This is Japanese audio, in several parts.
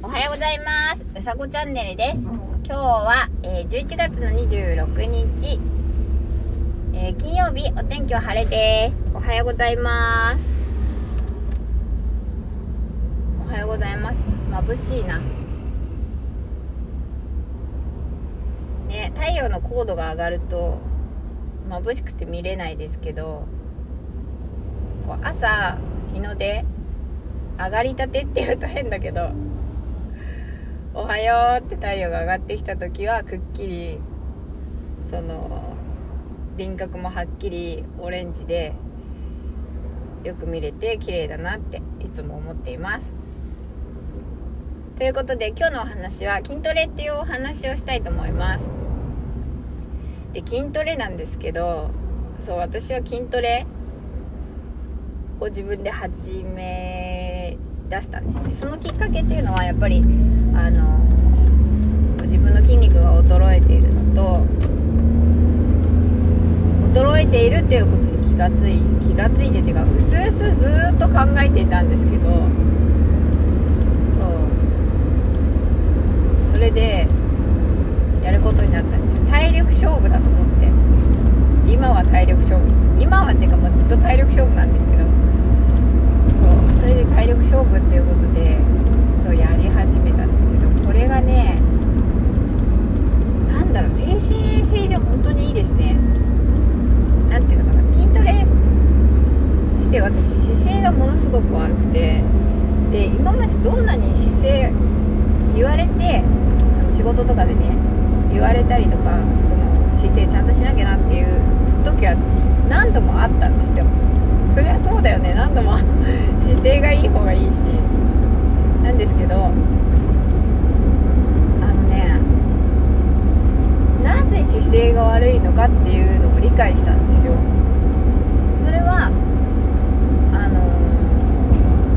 おはようございます。うさこチャンネルです。今日は、えー、11月の26日、えー、金曜日お天気は晴れです。おはようございます。おはようございます。眩しいな。ね太陽の高度が上がると眩しくて見れないですけどこう朝日の出上がりたてって言うと変だけどおはようって太陽が上がってきた時はくっきりその輪郭もはっきりオレンジでよく見れて綺麗だなっていつも思っています。ということで今日のお話は筋トレっていうお話をしたいと思います。で筋トレなんですけどそう私は筋トレを自分で始め出したんですね。そのきっかけっていうのはやっぱりあの自分の筋肉が衰えているのと衰えているっていうことに気がつい気がついててかうすうすずっと考えていたんですけどそう。それでやることになったんですよ。体力勝負だと思って。今は体力勝負。今はっていうかもうずっと体力勝負なんですけど。それで体力勝負っていうことでそうやり始めたんですけどこれがねなんだろう精神衛生上本当にいいですね。何ていうのかな筋トレして私姿勢がものすごく悪くてで今までどんなに姿勢言われてその仕事とかでね言われたりとかその姿勢ちゃんとしなきゃなっていう時は何度もあったんですよ。そりゃそうだよね何度も。がいい方がいいし。なんですけどあのねなぜ姿勢が悪いのかっていうのを理解したんですよそれはあの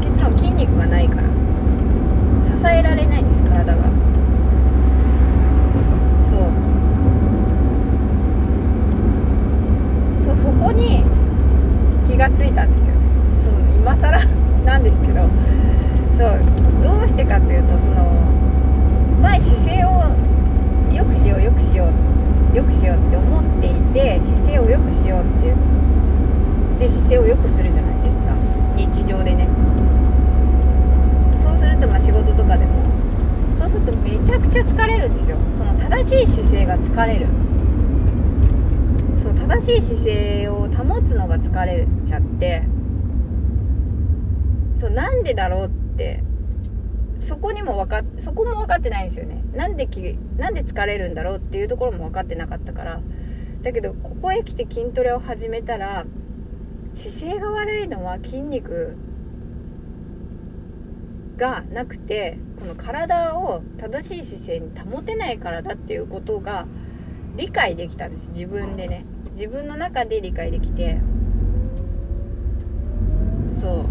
ー、結論筋肉がないから支えられないんです体がそうそうそこに気がついたんですよねその今更なんですけどそうどうしてかっていうとその前姿勢を良くしよう良くしよう良くしようって思っていて姿勢を良くしようってで姿勢を良くするじゃないですか日常でねそうするとまあ仕事とかでもそうするとめちゃくちゃ疲れるんですよ。その正しい姿勢が疲れる。そう正しい姿勢を保つのが疲れちゃってそうなんでだろうってそこにも分かそこも分かってないんですよね。なんできなんで疲れるんだろうっていうところも分かってなかったから。だけどここへ来て筋トレを始めたら姿勢が悪いのは筋肉がなくてこの体を正しい姿勢に保てないからだっていうことが理解できたんです。自分でね。自分の中で理解できて。そう。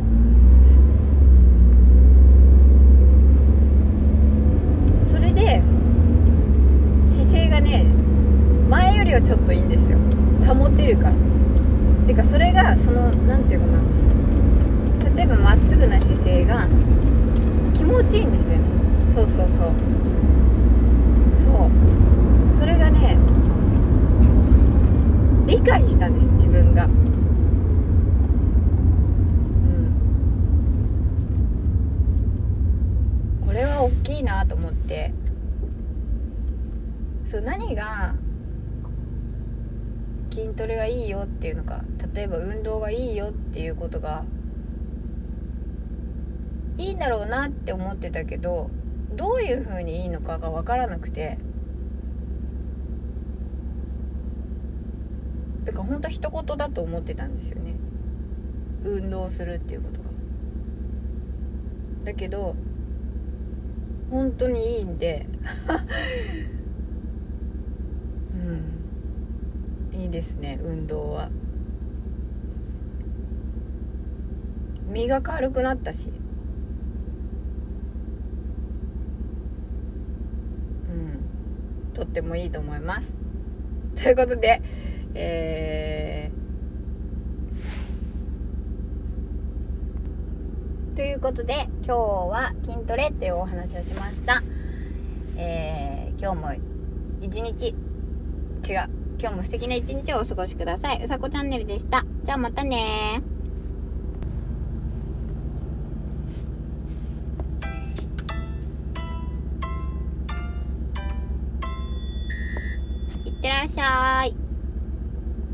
それで姿勢がね前よりはちょっといいんですよ。保てるから。てかそれがその何て言うかな例えばまっすぐな姿勢が気持ちいいんですよ。そうそうそう。そう。それがね理解したんです自分が。うん。これは大きいなと思って。そう何が筋トレがいいよっていうのか例えば運動がいいよっていうことがいいんだろうなって思ってたけどどういう風にいいのかが分からなくて。だから本当一言だと思ってたんですよね。運動するっていうことが。だけど本当にいいんで うん。いいですね運動は。身が軽くなったしうんとってもいいと思います。ということでえー、ということで今日は筋トレというお話をしました。えー、今日も一日違う今日も素敵な一日をお過ごしください。うさこチャンネルでした。じゃあまたねらっしゃい。